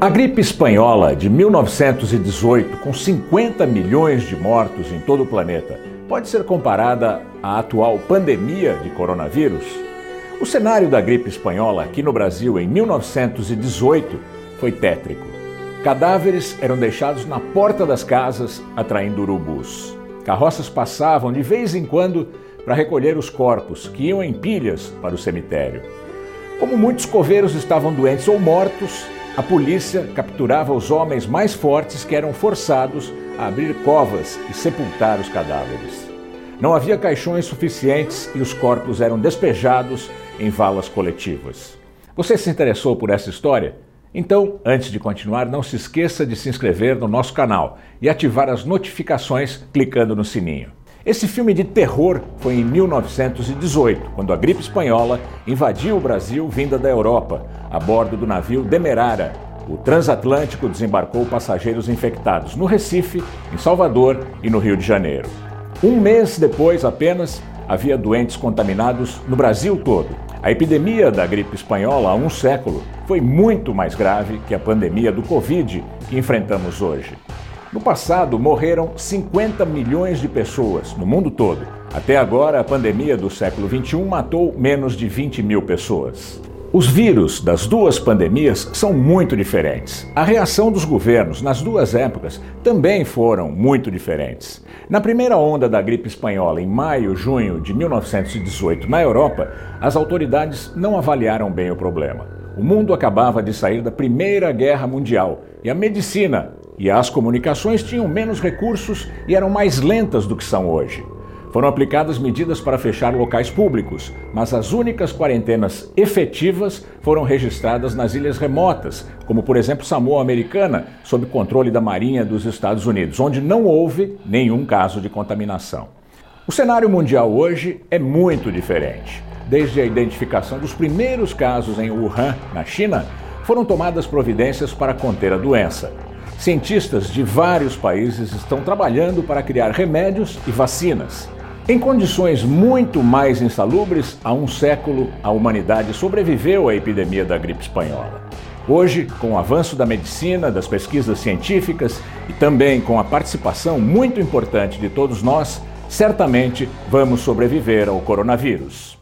A gripe espanhola de 1918, com 50 milhões de mortos em todo o planeta, pode ser comparada à atual pandemia de coronavírus? O cenário da gripe espanhola aqui no Brasil em 1918 foi tétrico. Cadáveres eram deixados na porta das casas, atraindo urubus. Carroças passavam de vez em quando para recolher os corpos, que iam em pilhas para o cemitério. Como muitos coveiros estavam doentes ou mortos, a polícia capturava os homens mais fortes que eram forçados a abrir covas e sepultar os cadáveres. Não havia caixões suficientes e os corpos eram despejados em valas coletivas. Você se interessou por essa história? Então, antes de continuar, não se esqueça de se inscrever no nosso canal e ativar as notificações clicando no sininho. Esse filme de terror foi em 1918, quando a gripe espanhola invadiu o Brasil vinda da Europa, a bordo do navio Demerara. O transatlântico desembarcou passageiros infectados no Recife, em Salvador e no Rio de Janeiro. Um mês depois apenas, havia doentes contaminados no Brasil todo. A epidemia da gripe espanhola há um século foi muito mais grave que a pandemia do Covid que enfrentamos hoje. No passado, morreram 50 milhões de pessoas no mundo todo. Até agora, a pandemia do século XXI matou menos de 20 mil pessoas. Os vírus das duas pandemias são muito diferentes. A reação dos governos nas duas épocas também foram muito diferentes. Na primeira onda da gripe espanhola, em maio, junho de 1918, na Europa, as autoridades não avaliaram bem o problema. O mundo acabava de sair da Primeira Guerra Mundial e a medicina e as comunicações tinham menos recursos e eram mais lentas do que são hoje. Foram aplicadas medidas para fechar locais públicos, mas as únicas quarentenas efetivas foram registradas nas ilhas remotas, como por exemplo Samoa Americana, sob controle da Marinha dos Estados Unidos, onde não houve nenhum caso de contaminação. O cenário mundial hoje é muito diferente. Desde a identificação dos primeiros casos em Wuhan, na China, foram tomadas providências para conter a doença. Cientistas de vários países estão trabalhando para criar remédios e vacinas. Em condições muito mais insalubres, há um século a humanidade sobreviveu à epidemia da gripe espanhola. Hoje, com o avanço da medicina, das pesquisas científicas e também com a participação muito importante de todos nós, certamente vamos sobreviver ao coronavírus.